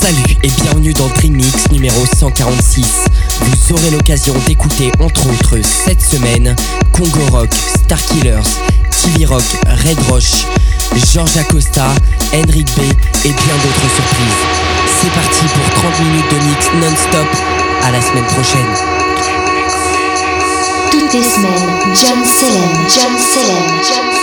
Salut et bienvenue dans Dream Mix numéro 146. Vous aurez l'occasion d'écouter entre autres cette semaine Congo Rock, Starkillers, TV Rock, Red Roche, George Acosta, Henrik B et bien d'autres surprises. C'est parti pour 30 minutes de mix non-stop. À la semaine prochaine. Toutes les semaines, John Selem, John Selem, John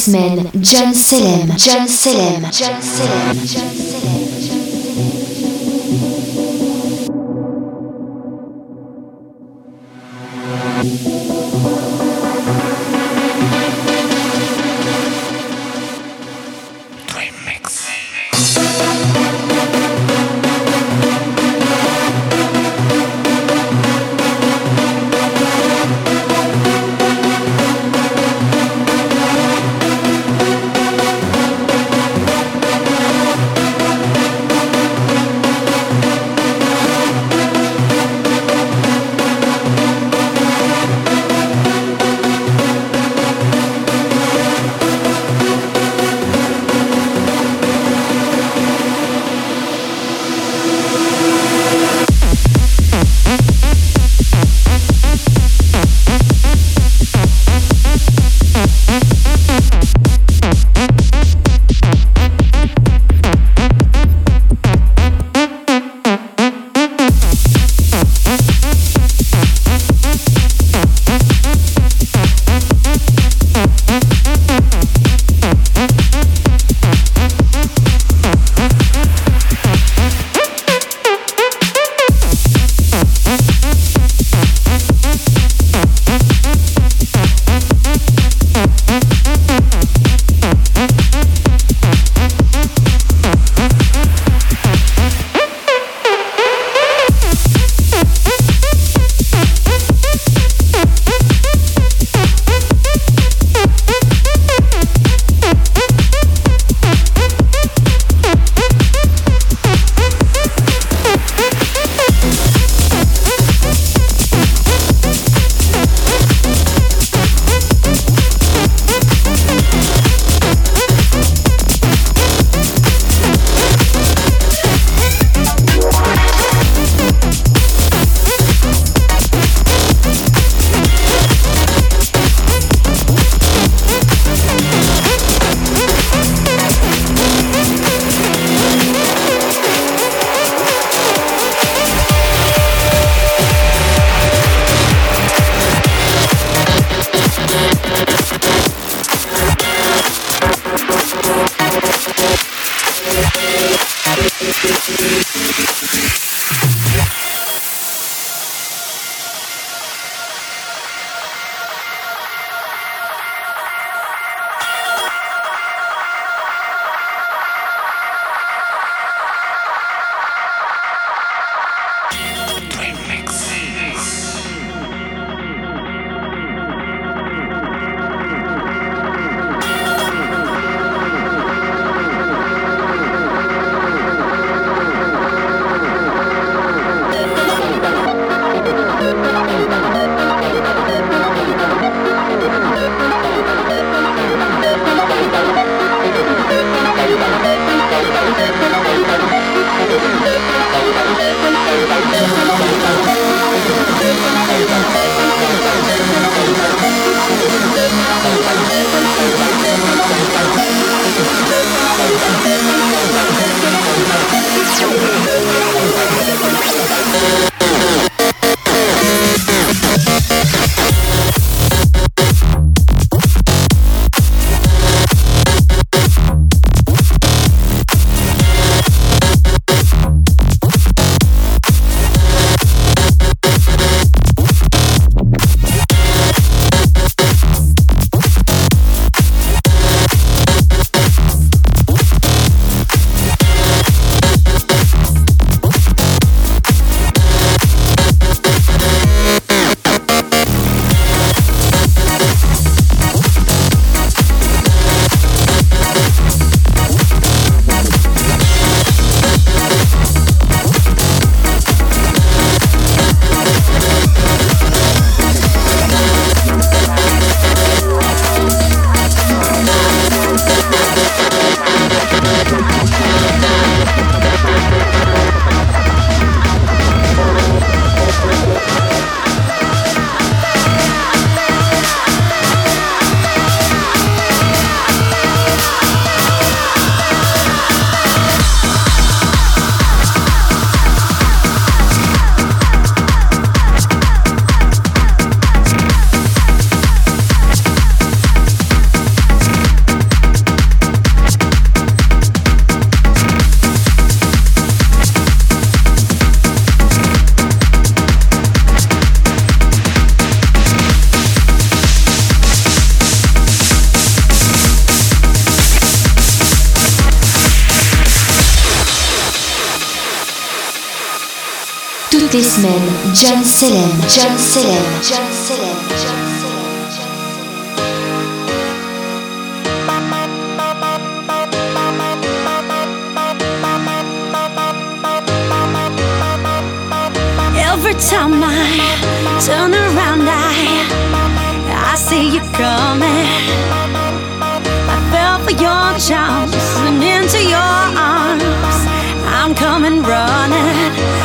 John Selem, John Selem, John Selem, John Selem. Semaines, John Selem, John Selem, John Every time I turn around, I I see you coming. I fell for your charms and into your arms. I'm coming running.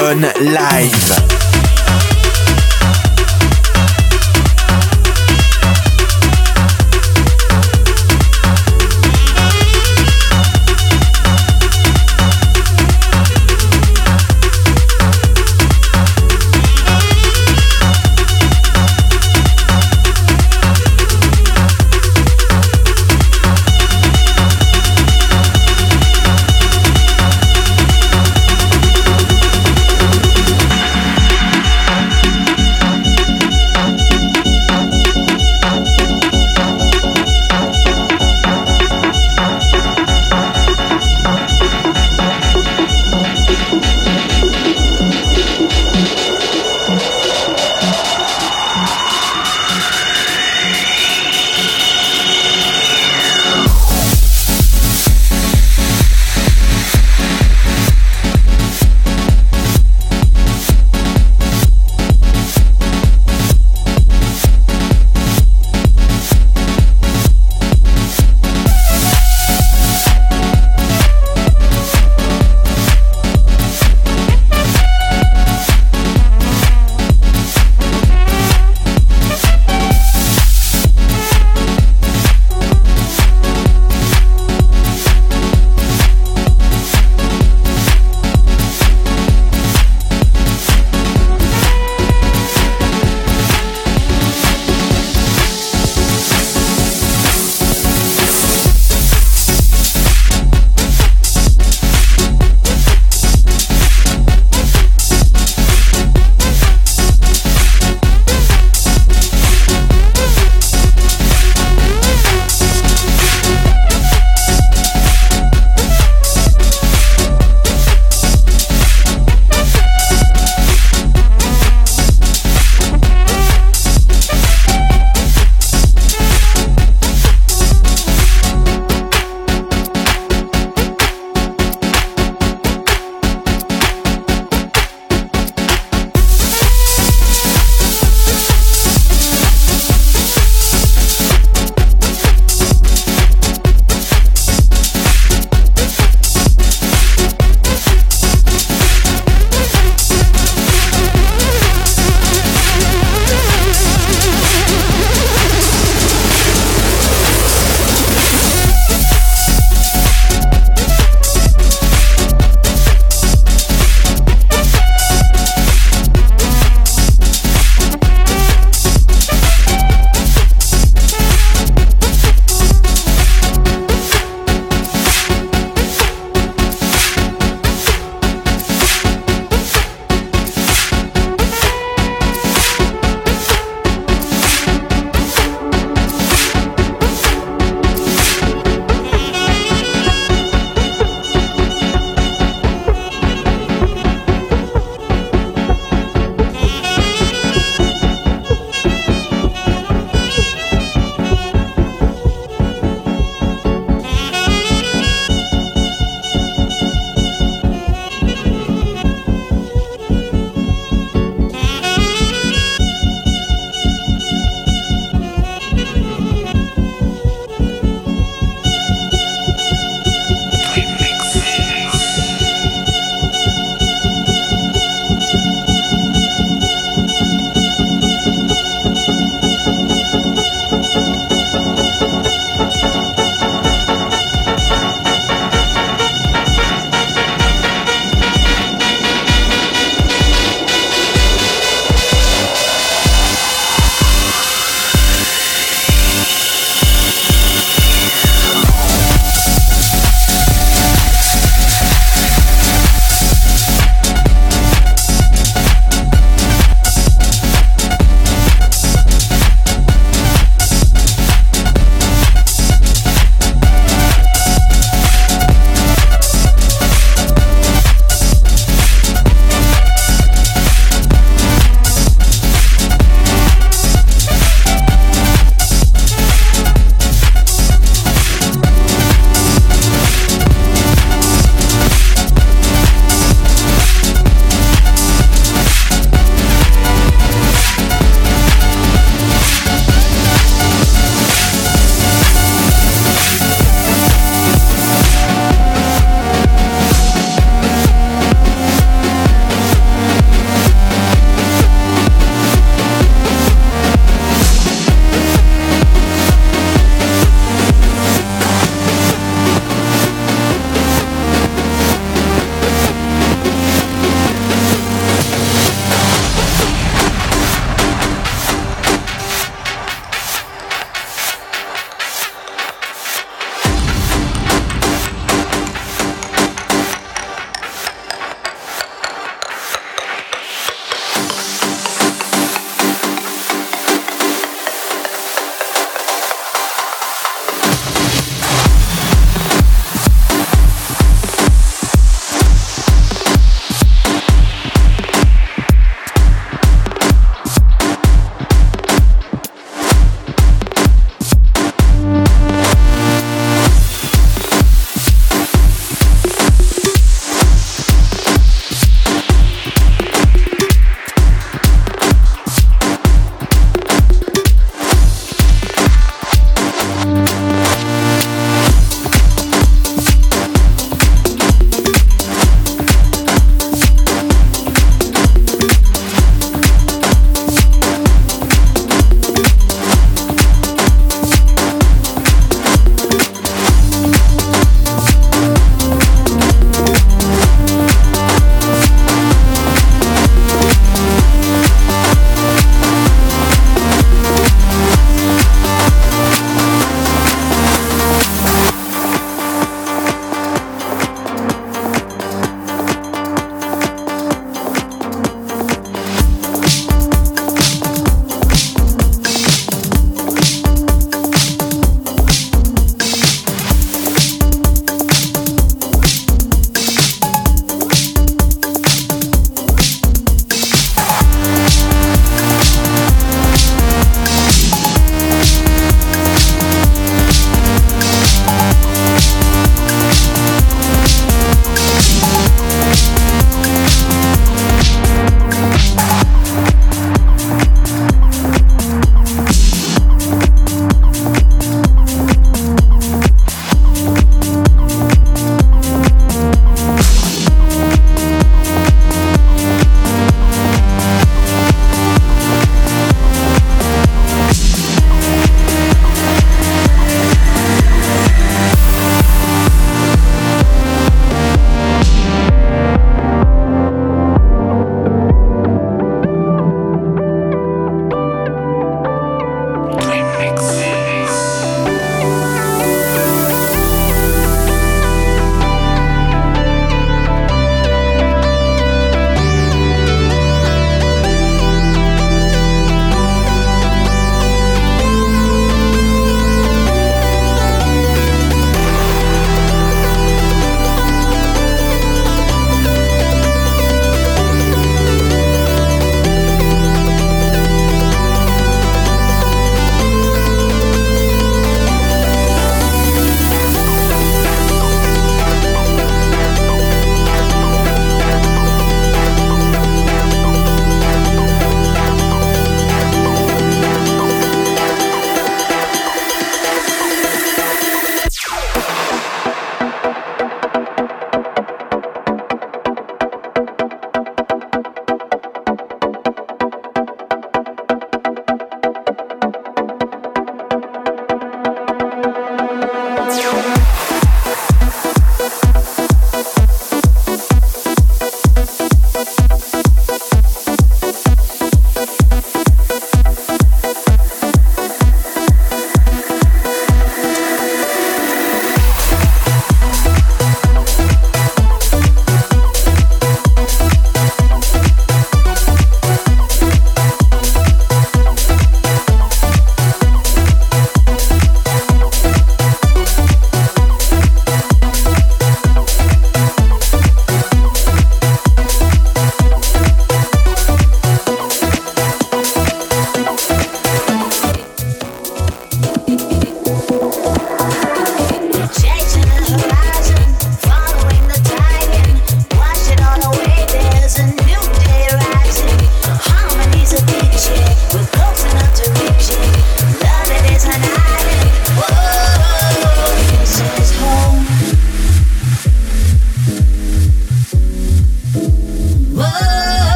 Session live.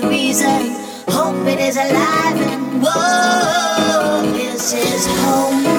the reason. Hope it is alive and whoa, this is home.